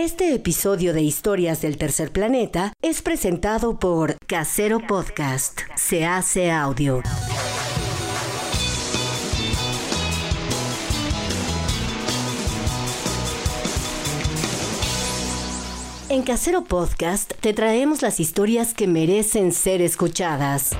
Este episodio de Historias del Tercer Planeta es presentado por Casero Podcast. Se hace audio. En Casero Podcast te traemos las historias que merecen ser escuchadas.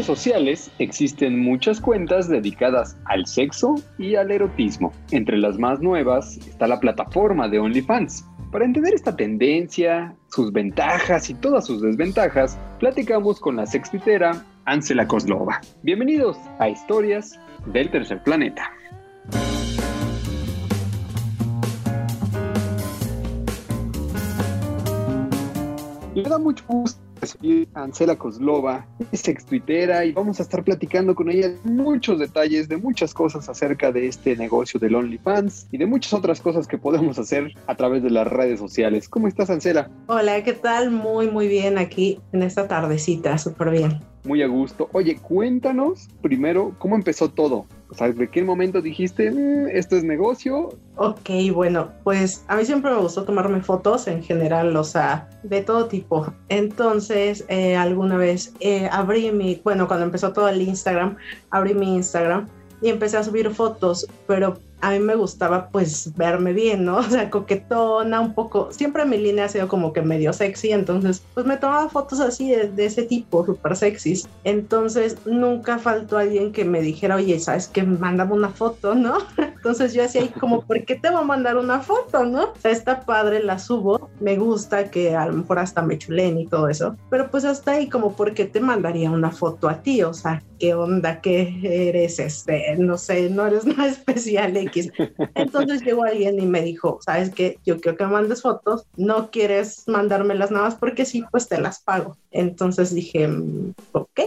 Redes sociales existen muchas cuentas dedicadas al sexo y al erotismo. Entre las más nuevas está la plataforma de OnlyFans. Para entender esta tendencia, sus ventajas y todas sus desventajas, platicamos con la sextitera Ansela Kozlova. Bienvenidos a Historias del Tercer Planeta. Me da mucho gusto recibir a Ansela Kozlova, es ex tuitera y vamos a estar platicando con ella muchos detalles de muchas cosas acerca de este negocio del OnlyFans y de muchas otras cosas que podemos hacer a través de las redes sociales. ¿Cómo estás, Ansela? Hola, ¿qué tal? Muy, muy bien aquí en esta tardecita, súper bien. Muy a gusto. Oye, cuéntanos primero cómo empezó todo. O sea, ¿de qué momento dijiste, "Mm, esto es negocio? Ok, bueno, pues a mí siempre me gustó tomarme fotos en general, o sea, de todo tipo. Entonces, eh, alguna vez eh, abrí mi, bueno, cuando empezó todo el Instagram, abrí mi Instagram y empecé a subir fotos, pero a mí me gustaba pues verme bien, ¿no? O sea, coquetona, un poco, siempre mi línea ha sido como que medio sexy, entonces pues me tomaba fotos así de, de ese tipo, súper sexys. Entonces nunca faltó alguien que me dijera, oye, ¿sabes qué? Mándame una foto, ¿no? Entonces yo hacía ahí como, ¿por qué te voy a mandar una foto, no? O sea, está padre, la subo, me gusta que a lo mejor hasta me chulen y todo eso, pero pues hasta ahí como, ¿por qué te mandaría una foto a ti? O sea, ¿qué onda? ¿Qué eres? Este, no sé, no eres nada especial, X. Entonces llegó alguien y me dijo, ¿sabes qué? Yo quiero que me mandes fotos, no quieres mandármelas nada más porque sí, pues te las pago. Entonces dije, mm, ok.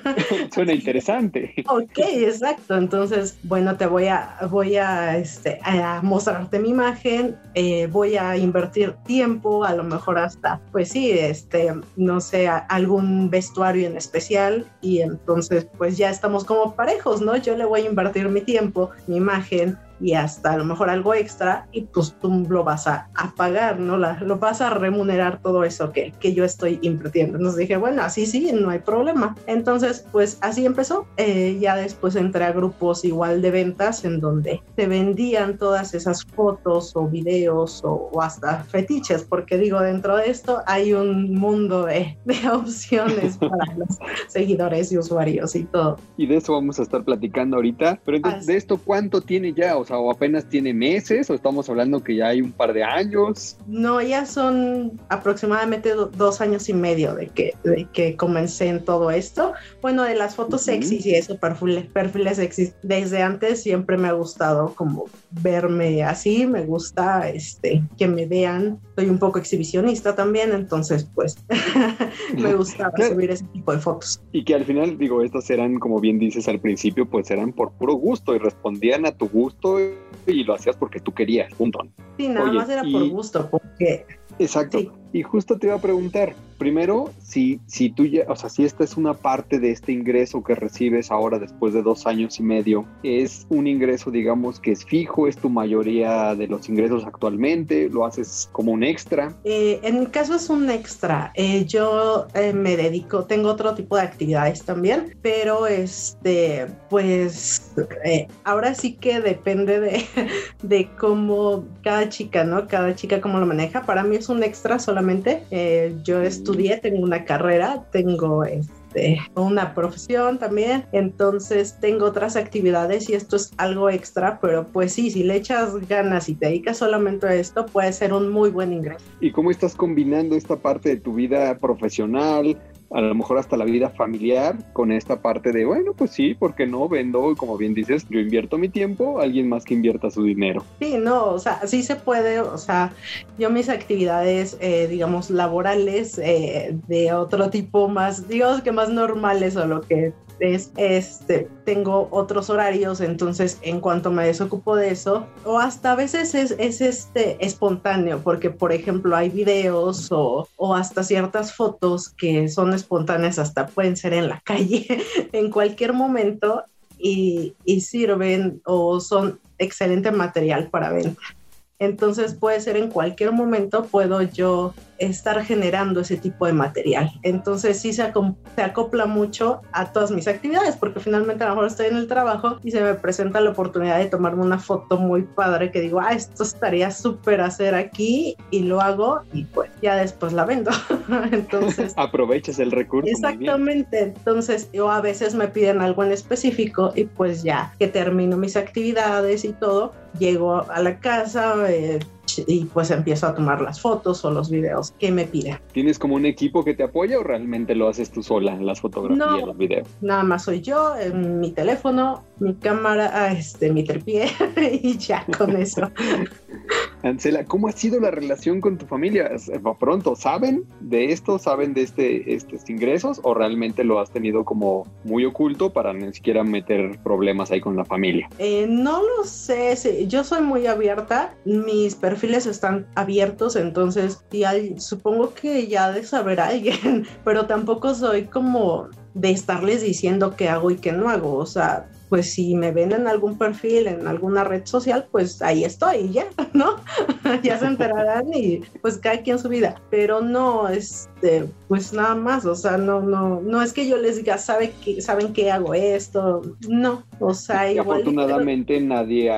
Suena interesante. Ok, exacto. Entonces, bueno, te voy a, voy a, este, a mostrarte mi imagen, eh, voy a invertir tiempo, a lo mejor hasta, pues sí, este, no sé, algún vestuario en especial y entonces, pues ya estamos como parejos, ¿no? Yo le voy a invertir mi tiempo, mi imagen y hasta a lo mejor algo extra y pues tú lo vas a, a pagar, ¿no? La- lo vas a remunerar todo eso que, que yo estoy invirtiendo. Entonces dije, bueno, así sí, no hay problema. Entonces, pues así empezó. Eh, ya después entré a grupos igual de ventas en donde te vendían todas esas fotos o videos o, o hasta fetiches, porque digo, dentro de esto hay un mundo de, de opciones para los seguidores y usuarios y todo. Y de eso vamos a estar platicando ahorita. Pero entonces, Así. ¿de esto cuánto tiene ya? O sea, o apenas tiene meses, o estamos hablando que ya hay un par de años. No, ya son aproximadamente do- dos años y medio de que, de que comencé en todo esto. Bueno, de las fotos Ujú. sexys y eso, perfiles, perfiles sexys. Desde antes siempre me ha gustado como verme así, me gusta este, que me vean. Soy un poco exhibicionista también, entonces pues me gustaba Claro. subir ese tipo de fotos. Y que al final, digo, estas eran, como bien dices al principio, pues eran por puro gusto y respondían a tu gusto y lo hacías porque tú querías, punto. Sí, nada Oye, más era por y- gusto, porque Exacto. Sí. Y justo te iba a preguntar, primero, si, si tú ya, o sea, si esta es una parte de este ingreso que recibes ahora después de dos años y medio, es un ingreso, digamos, que es fijo, es tu mayoría de los ingresos actualmente, lo haces como un extra. Eh, en mi caso es un extra. Eh, yo eh, me dedico, tengo otro tipo de actividades también, pero este, pues ahora sí que depende de, de cómo cada chica, ¿no? Cada chica cómo lo maneja. Para mí es un extra solamente. Eh, yo estudié, tengo una carrera, tengo este, una profesión también, entonces tengo otras actividades y esto es algo extra, pero pues sí, si le echas ganas y te dedicas solamente a esto, puede ser un muy buen ingreso. ¿Y cómo estás combinando esta parte de tu vida profesional, a lo mejor hasta la vida familiar, con esta parte de, bueno, pues sí, porque no vendo, como bien dices, yo invierto mi tiempo, alguien más que invierta su dinero. Sí, no, o sea, sí se puede, o sea, yo mis actividades, eh, digamos, laborales, eh, de otro tipo más, digamos que más normales o lo que es, este, tengo otros horarios, entonces en cuanto me desocupo de eso, o hasta a veces es, es este, espontáneo, porque por ejemplo hay videos o, o hasta ciertas fotos que son espontáneas, hasta pueden ser en la calle, en cualquier momento, y, y sirven o son excelente material para venta. Entonces puede ser en cualquier momento, puedo yo estar generando ese tipo de material. Entonces sí se, acopla mucho a todas mis actividades, porque finalmente a lo mejor estoy en el trabajo y se me presenta la oportunidad de tomarme una foto muy padre que digo, ah, esto estaría súper hacer aquí y lo hago y pues ya después la vendo. Entonces... Aprovechas el recurso. Exactamente. Entonces yo a veces me piden algo en específico y pues ya que termino mis actividades y todo, llego a la casa, eh, y pues empiezo a tomar las fotos o los videos que me piden. ¿Tienes como un equipo que te apoya o realmente lo haces tú sola en las fotografías, los videos? Nada más soy yo, en mi teléfono, mi cámara, este, mi tripié y ya con eso. Ancela, ¿cómo ha sido la relación con tu familia? Pronto, ¿saben de esto? ¿Saben de este, estos ingresos? ¿O realmente lo has tenido como muy oculto para ni siquiera meter problemas ahí con la familia? Eh, no lo sé, yo soy muy abierta, mis perfiles están abiertos, entonces supongo que ya de saber alguien, pero tampoco soy como de estarles diciendo qué hago y qué no hago, o sea, pues si me ven en algún perfil, en alguna red social, pues ahí estoy, ya, ¿no? ya se enterarán y pues cada quien su vida. Pero no, este, pues nada más, o sea, no, no, no es que yo les diga, ¿sabe que, saben que hago esto, no, o sea, igual. Afortunadamente nadie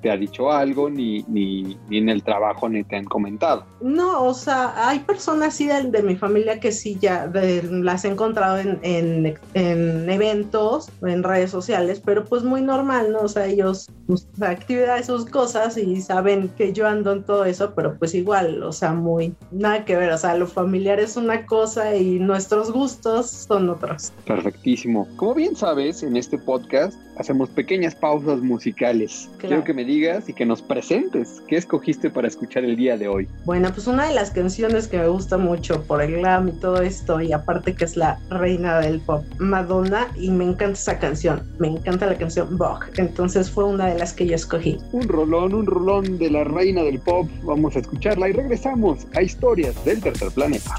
te ha dicho algo, ni, ni, ni, en el trabajo ni te han comentado. No, o sea, hay personas sí de, mi familia que sí ya las he encontrado en, en, en eventos, en redes sociales, pero pues muy normal, ¿no? O sea, ellos, pues, actividades, sus cosas y saben que yo ando en todo eso, pero pues igual, o sea, muy, nada que ver, o sea, lo familiar es una cosa y nuestros gustos son otros. Perfectísimo. Como bien sabes, en este podcast hacemos pequeñas pausas musicales. Quiero que me digas y que nos presentes qué escogiste para escuchar el día de hoy. Bueno, pues una de las canciones que me gusta mucho por el glam y todo esto, y aparte que es la reina del pop, Madonna, y me encanta esa canción, me encanta la canción Bach, entonces fue una de las que yo escogí. Un rolón, un rolón de la reina del pop, vamos a escucharla y regresamos a historias del tercer planeta.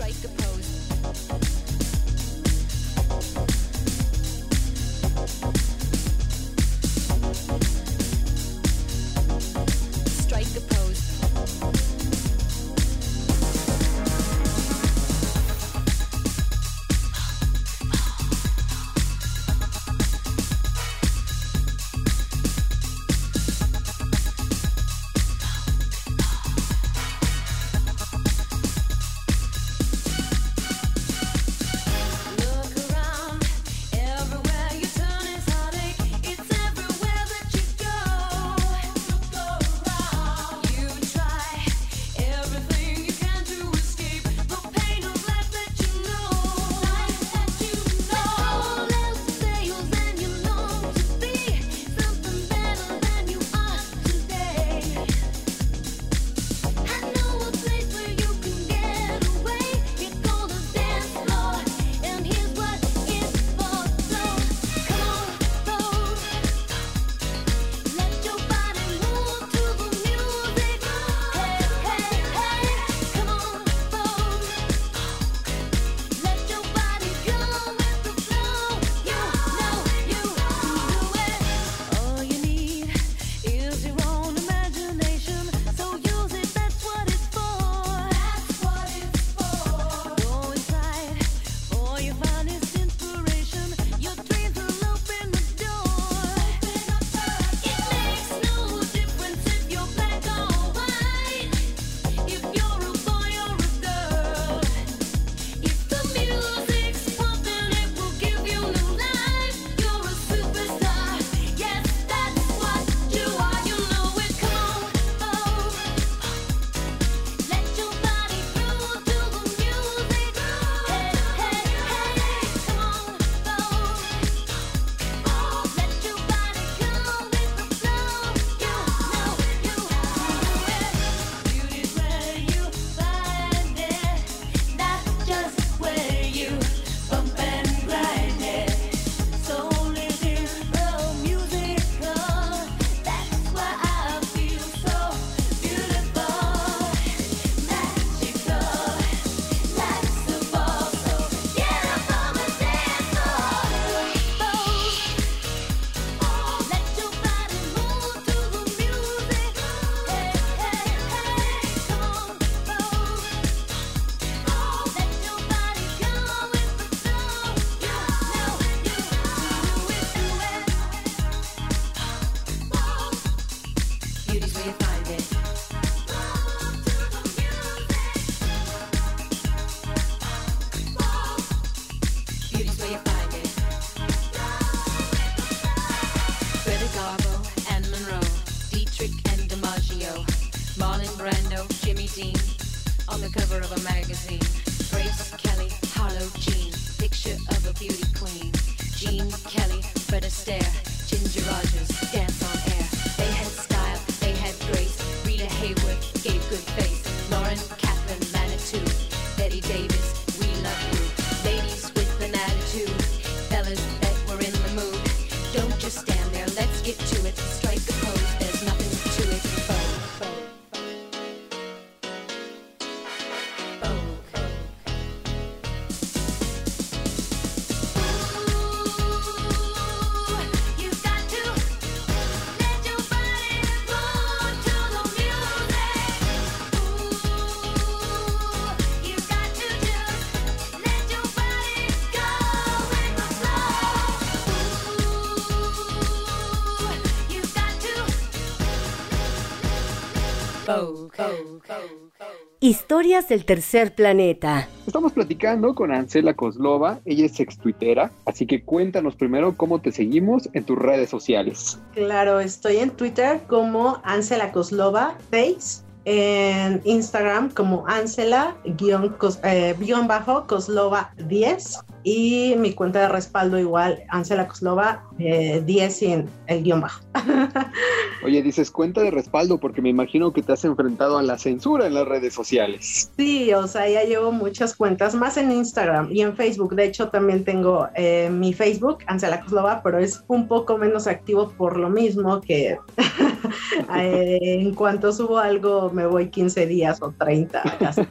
Historias del tercer planeta. Estamos platicando con Ansela Koslova, ella es ex tuitera, así que cuéntanos primero cómo te seguimos en tus redes sociales. Claro, estoy en Twitter como Ansela Koslova Face, en Instagram como Ansela-Koslova10 eh, y mi cuenta de respaldo igual Ansela Koslova eh, 10 sin el guion bajo. Oye, dices cuenta de respaldo porque me imagino que te has enfrentado a la censura en las redes sociales. Sí, o sea, ya llevo muchas cuentas, más en Instagram y en Facebook. De hecho, también tengo eh, mi Facebook, Ansela Koslova, pero es un poco menos activo por lo mismo que eh, en cuanto subo algo me voy 15 días o 30 casi.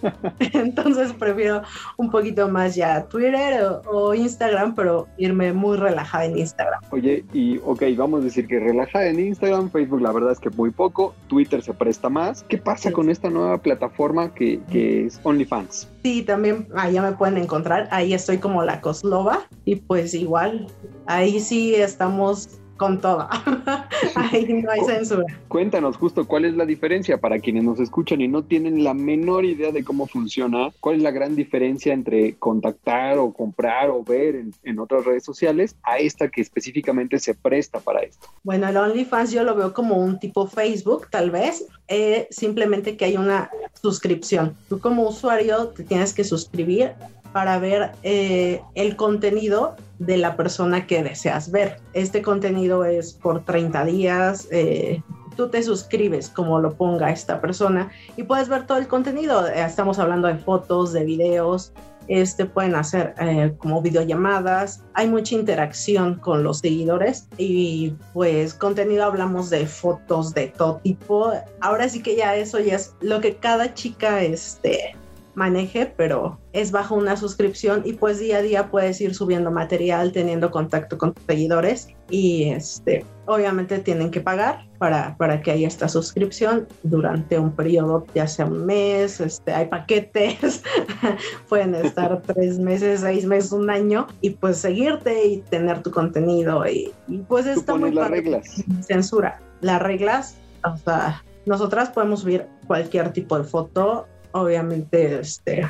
Entonces prefiero un poquito más ya Twitter o, o Instagram, pero irme muy relajada en Instagram. Oye, y ok, vamos a decir que relajada en Instagram, Facebook la verdad es que muy poco, Twitter se presta más. ¿Qué pasa Sí. con esta nueva plataforma que, que es OnlyFans? Sí, también allá me pueden encontrar. Ahí estoy como la Koslova y pues igual, ahí sí estamos con todo. ahí no hay censura. Cuéntanos justo cuál es la diferencia para quienes nos escuchan y no tienen la menor idea de cómo funciona, cuál es la gran diferencia entre contactar o comprar o ver en, en otras redes sociales a esta que específicamente se presta para esto. Bueno, el OnlyFans yo lo veo como un tipo Facebook, tal vez, eh, simplemente que hay una suscripción. Tú como usuario te tienes que suscribir para ver eh, el contenido de la persona que deseas ver. Este contenido es por 30 días. eh, tú te suscribes como lo ponga esta persona y puedes ver todo el contenido. Eh, Estamos hablando de fotos, de videos, este, pueden hacer eh, como videollamadas, hay mucha interacción con los seguidores y pues contenido hablamos de fotos de todo tipo. Ahora sí que ya eso ya es lo que cada chica este, maneje, pero es bajo una suscripción y pues día a día puedes ir subiendo material, teniendo contacto con tus seguidores y este, obviamente tienen que pagar para, para que haya esta suscripción durante un periodo, ya sea un mes, este, hay paquetes, pueden estar tres meses, seis meses, un año y pues seguirte y tener tu contenido y, y pues está muy las padre. reglas. Censura. Las reglas, o sea, nosotras podemos subir cualquier tipo de foto, obviamente, este,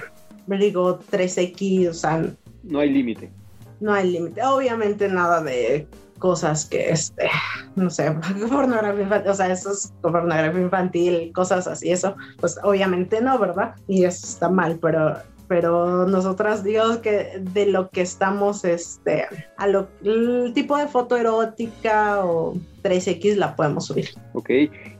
digo 3X, o sea, No hay límite. no hay límite. Obviamente nada de cosas que, este, no sé, pornografía infantil, o sea, eso es pornografía infantil, cosas así, eso, pues obviamente no, ¿verdad? Y eso está mal, pero pero nosotras digamos que de lo que estamos este a lo tipo de foto erótica o 3X la podemos subir. ¿ok?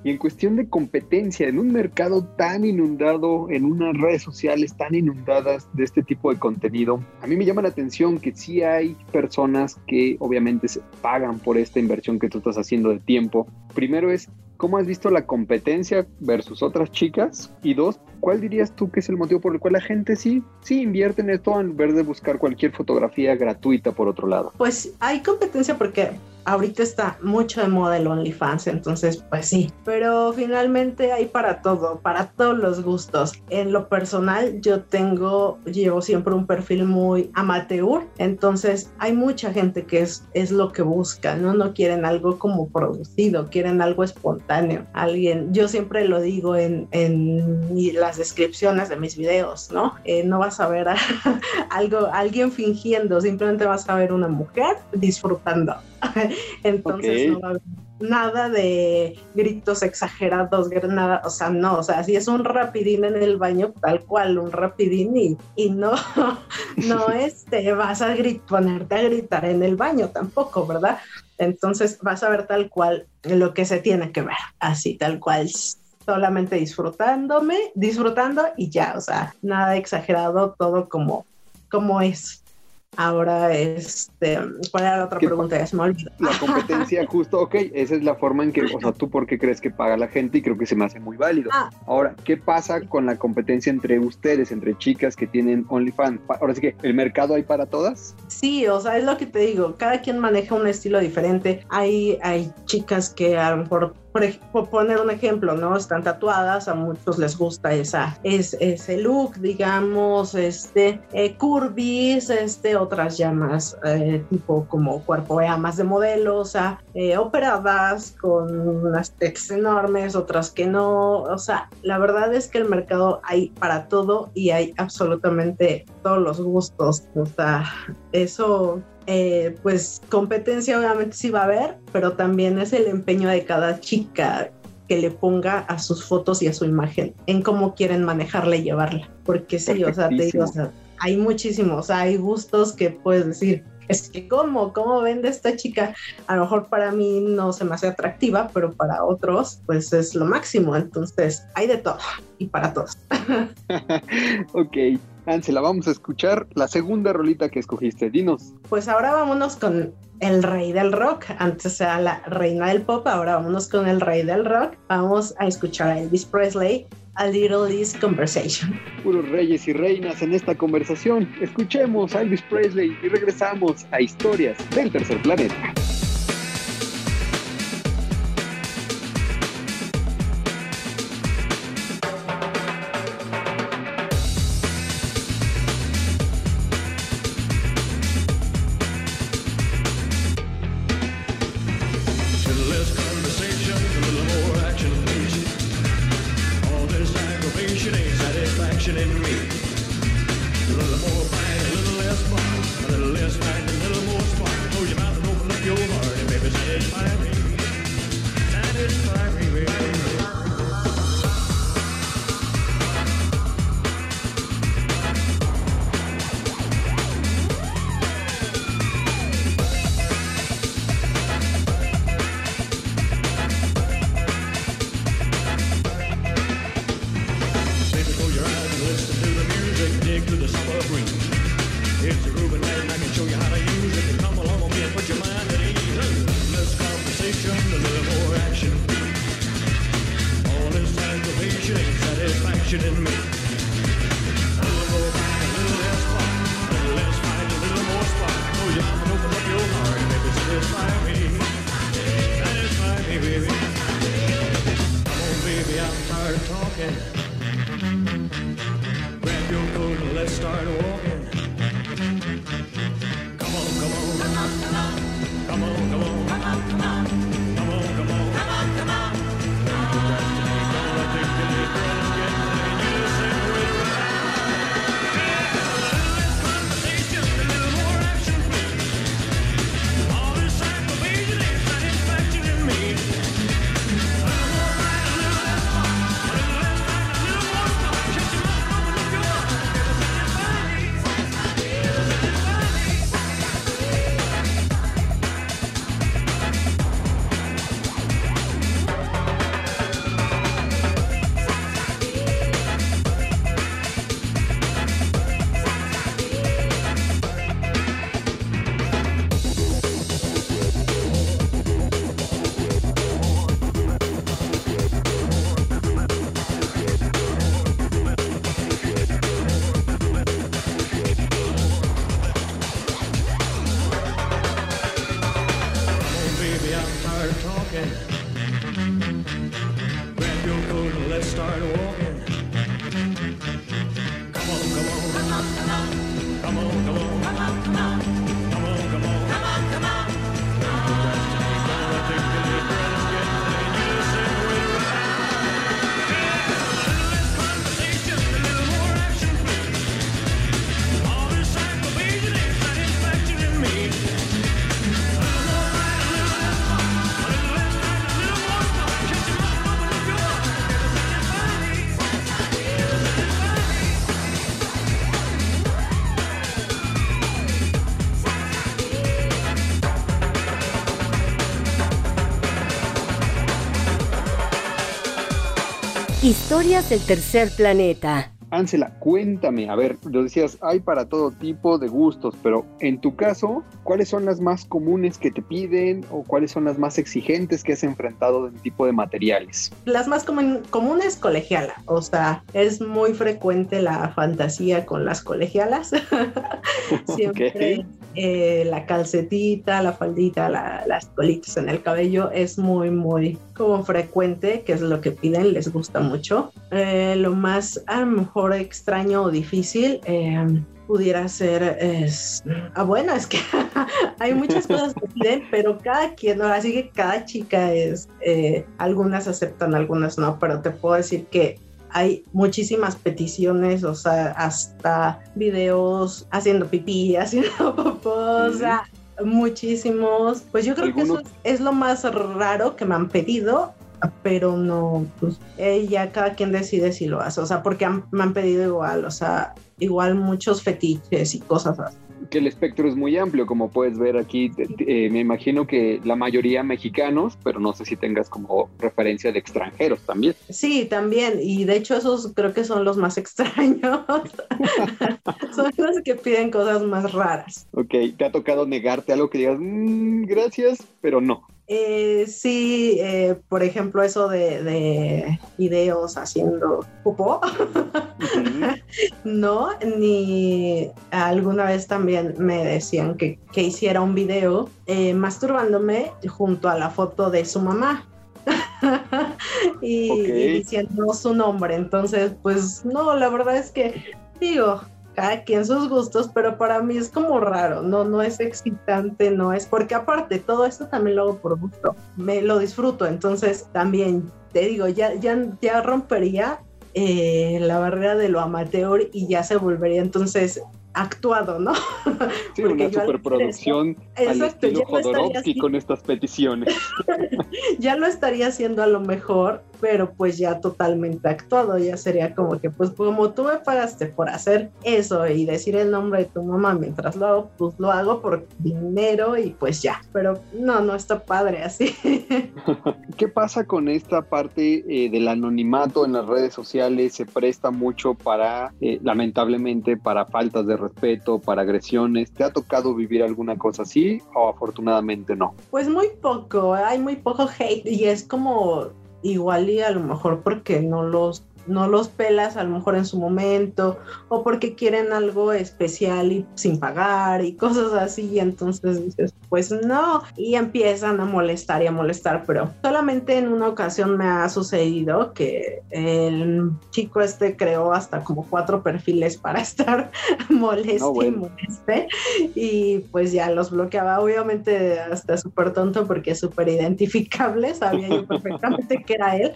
Y en cuestión de competencia, en un mercado tan inundado, en unas redes sociales tan inundadas de este tipo de contenido, a mí me llama la atención que sí hay personas que obviamente se pagan por esta inversión que tú estás haciendo de tiempo. Primero es, ¿cómo has visto la competencia versus otras chicas? Y dos, ¿cuál dirías tú que es el motivo por el cual la gente sí, sí invierte en esto en vez de buscar cualquier fotografía gratuita por otro lado? Pues hay competencia porque ahorita está mucho de moda el OnlyFans, entonces pues sí, pero finalmente hay para todo, para todos los gustos. En lo personal yo tengo, llevo siempre un perfil muy amateur, entonces hay mucha gente que es, es lo que busca, ¿no? No quieren algo como producido, quieren algo espontáneo. Alguien, yo siempre lo digo en, en las descripciones de mis videos, ¿no? Eh, no vas a ver algo, alguien fingiendo, simplemente vas a ver una mujer disfrutando. Entonces no va a haber nada de gritos exagerados, nada, o sea, no, o sea, si es un rapidín en el baño, tal cual, un rapidín y, y no, no este, vas a ponerte a gritar en el baño tampoco, ¿verdad? Entonces vas a ver tal cual lo que se tiene que ver, así tal cual, solamente disfrutándome, disfrutando y ya, o sea, nada exagerado, todo como, como es. Ahora, este, ¿cuál era la otra ¿Qué pregunta? Ya se me olvidó. La competencia, justo, ok, esa es la forma en que, o sea, tú por qué crees que paga la gente y creo que se me hace muy válido. Ah. Ahora, ¿qué pasa con la competencia entre ustedes, entre chicas que tienen OnlyFans? Ahora sí que, ¿el mercado hay para todas? Sí, o sea, es lo que te digo, cada quien maneja un estilo diferente. Hay, hay chicas que a lo mejor, por, poner un ejemplo, ¿no? Están tatuadas, a muchos les gusta esa, es, ese look, digamos, este, eh, este, otras llamas, eh, tipo como cuerpo ya más de modelo, o sea, eh, operadas con unas tex enormes, otras que no, o sea, la verdad es que el mercado hay para todo y hay absolutamente todos los gustos, o sea, eso, eh, pues competencia obviamente sí va a haber, pero también es el empeño de cada chica que le ponga a sus fotos y a su imagen en cómo quieren manejarla y llevarla. Porque sí, o sea, te digo, o sea, hay muchísimos, o sea, hay gustos que puedes decir, es que cómo, cómo vende esta chica, a lo mejor para mí no se me hace atractiva, pero para otros pues es lo máximo, entonces hay de todo y para todos. ok, Ansela, vamos a escuchar la segunda rolita que escogiste. Dinos. Pues ahora vámonos con el rey del rock. Antes era la reina del pop, ahora vámonos con el rey del rock. Vamos a escuchar a Elvis Presley, A Little This Conversation. Puros reyes y reinas en esta conversación. Escuchemos a Elvis Presley y regresamos a Historias del Tercer Planeta. questioning me. Historias del tercer planeta. Ángela, cuéntame, a ver, lo decías, hay para todo tipo de gustos, pero en tu caso, ¿cuáles son las más comunes que te piden o cuáles son las más exigentes que has enfrentado en tipo de materiales? Las más comun- comunes, colegiala. O sea, es muy frecuente la fantasía con las colegialas. Siempre Ok. Eh, la calcetita, la faldita, la- las colitas en el cabello es muy, muy como frecuente, que es lo que piden, les gusta mucho. Eh, lo más a lo mejor extraño o difícil eh, pudiera ser es ah, bueno es que hay muchas cosas que piden pero cada quien ahora sí que cada chica es eh, algunas aceptan algunas no pero te puedo decir que hay muchísimas peticiones, o sea, hasta videos haciendo pipí, haciendo popó, o sea, muchísimos. Pues yo creo que eso es, es lo más raro que me han pedido, pero no, pues eh, ya cada quien decide si lo hace, o sea, porque han- me han pedido igual, o sea, igual muchos fetiches y cosas así. Que el espectro es muy amplio, como puedes ver aquí, eh, me imagino que la mayoría mexicanos, pero no sé si tengas como referencia de extranjeros también. Sí, también, y de hecho esos creo que son los más extraños, son los que piden cosas más raras. Ok, ¿te ha tocado negarte algo que digas, "Mm, gracias, pero no? Eh, sí, eh, por ejemplo, eso de, de videos haciendo popó, Ujú. no, ni alguna vez también me decían que, que hiciera un video eh, masturbándome junto a la foto de su mamá. y, y diciendo su nombre. Entonces, pues no, la verdad es que digo, cada quien sus gustos, pero para mí es como raro, no, no es excitante, no es, porque aparte todo esto también lo hago por gusto, me lo disfruto, entonces también te digo, ya, ya, ya rompería eh, la barrera de lo amateur y ya se volvería entonces actuado, ¿no? Sí, Porque una al superproducción al Exacto, estilo Jodorowsky con estas peticiones. ya lo estaría haciendo a lo mejor, pero pues ya totalmente actuado, ya sería como que pues como tú me pagaste por hacer eso y decir el nombre de tu mamá mientras lo hago, pues lo hago por dinero y pues ya, pero no, no está padre así. ¿Qué pasa con esta parte eh, del anonimato en las redes sociales? Se presta mucho para, eh, lamentablemente, para faltas de respeto, para agresiones. ¿Te ha tocado vivir alguna cosa así o afortunadamente no? Pues muy poco, hay muy poco hate y es como igual y a lo mejor porque no los no los pelas a lo mejor en su momento o porque quieren algo especial y sin pagar y cosas así y entonces dices pues no y empiezan a molestar y a molestar pero solamente en una ocasión me ha sucedido que el chico este creó hasta como cuatro perfiles para estar moleste No, bueno. y moleste y pues ya los bloqueaba. Obviamente hasta súper tonto porque es súper identificable, sabía yo perfectamente que era él,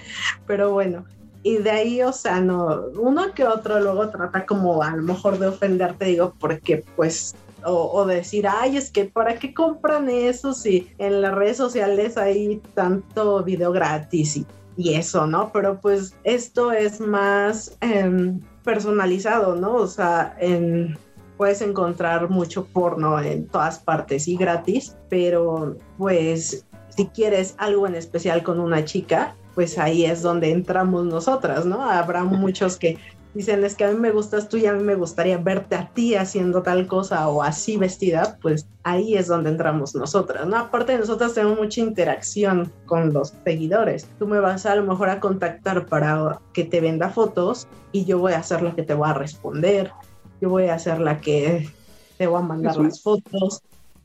pero bueno. Y de ahí, o sea, no, uno que otro luego trata como a lo mejor de ofenderte, digo, porque pues o, o decir, ay, es que ¿para qué compran eso si en las redes sociales hay tanto video gratis y, y eso, ¿no? Pero pues esto es más em, personalizado, ¿no? O sea, en, puedes encontrar mucho porno en todas partes y gratis, pero pues si quieres algo en especial con una chica, pues ahí es donde entramos nosotras, ¿no? Habrá muchos que dicen, es que a mí me gustas tú y a mí me gustaría verte a ti haciendo tal cosa o así vestida, pues ahí es donde entramos nosotras, ¿no? Aparte de nosotras tenemos mucha interacción con los seguidores. Tú me vas a lo mejor a contactar para que te venda fotos y yo voy a hacer lo que te voy a responder, yo voy a ser la que te voy a mandar las fotos,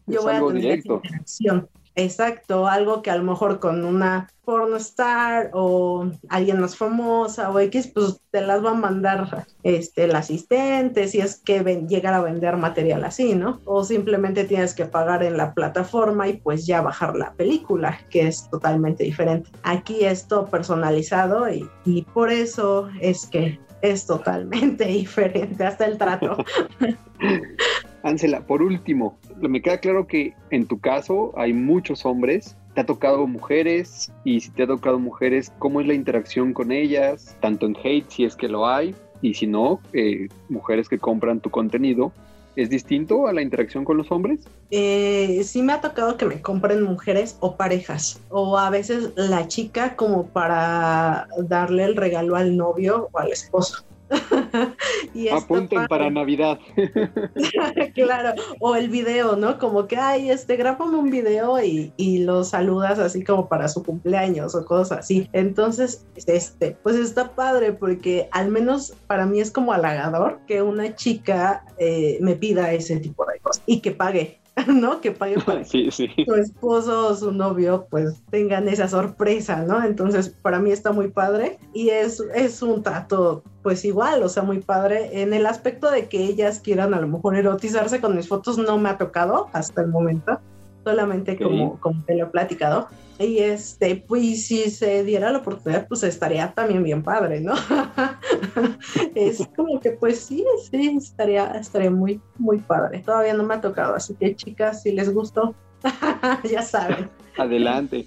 yo voy a tener directo. interacción. Exacto, algo que a lo mejor con una pornostar o alguien más famosa o X, pues te las va a mandar este, el asistente si es que ven, llegar a vender material así, ¿no? O simplemente tienes que pagar en la plataforma y pues ya bajar la película, que es totalmente diferente. Aquí es todo personalizado y, y por eso es que es totalmente diferente, hasta el trato. Ángela, por último, me queda claro que en tu caso hay muchos hombres. ¿Te ha tocado mujeres? Y si te ha tocado mujeres, ¿cómo es la interacción con ellas? Tanto en hate, si es que lo hay, y si no, eh, mujeres que compran tu contenido. ¿Es distinto a la interacción con los hombres? Eh, sí me ha tocado que me compren mujeres o parejas, o a veces la chica como para darle el regalo al novio o al esposo. y Apunten para Navidad. claro, o el video, ¿no? Como que, ay, este, grábame un video y, y lo saludas así como para su cumpleaños o cosas así. Entonces, este, pues está padre porque al menos para mí es como halagador que una chica eh, me pida ese tipo de cosas y que pague, ¿no? Que pague para Sí, sí. su esposo o su novio pues tengan esa sorpresa, ¿no? Entonces para mí está muy padre y es, es un trato pues igual, o sea, muy padre en el aspecto de que ellas quieran a lo mejor erotizarse con mis fotos no me ha tocado hasta el momento, solamente como, como te lo he platicado. Y este, pues si se diera la oportunidad, pues estaría también bien padre, ¿no? es como que pues sí, sí, estaría, estaría muy, muy padre. Todavía no me ha tocado, así que chicas, si les gustó, ya saben, Adelante.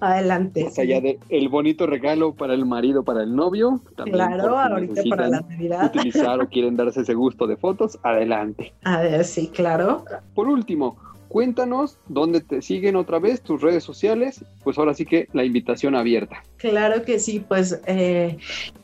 adelante. Más allá de el bonito regalo para el marido, para el novio. también Claro, ahorita para la Navidad. Utilizar o quieren darse ese gusto de fotos, adelante. A ver, sí, claro. Por último, cuéntanos dónde te siguen otra vez, tus redes sociales. Pues ahora sí que la invitación abierta. Claro que sí, pues eh,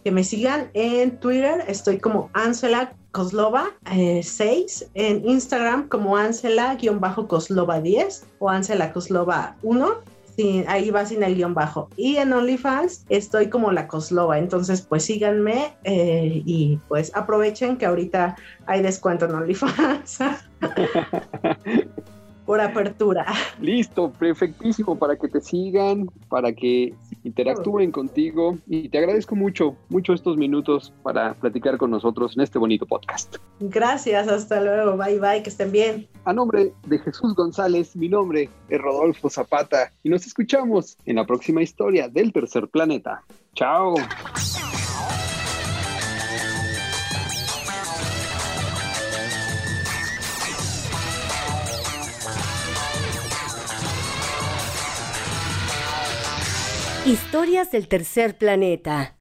que me sigan en Twitter, estoy como Ansela Koslova 6, en Instagram como Ansela-Koslova 10 o Ansela Koslova 1. Sí, ahí va sin el guion bajo. Y en OnlyFans estoy como la Koslova. Entonces, pues síganme eh, y pues aprovechen que ahorita hay descuento en OnlyFans. Por apertura. Listo, perfectísimo para que te sigan, para que interactúen contigo y te agradezco mucho, mucho estos minutos para platicar con nosotros en este bonito podcast. Gracias, hasta luego. Bye bye, que estén bien. A nombre de Jesús González, mi nombre es Rodolfo Zapata y nos escuchamos en la próxima historia del tercer planeta. Chao. Historias del tercer planeta.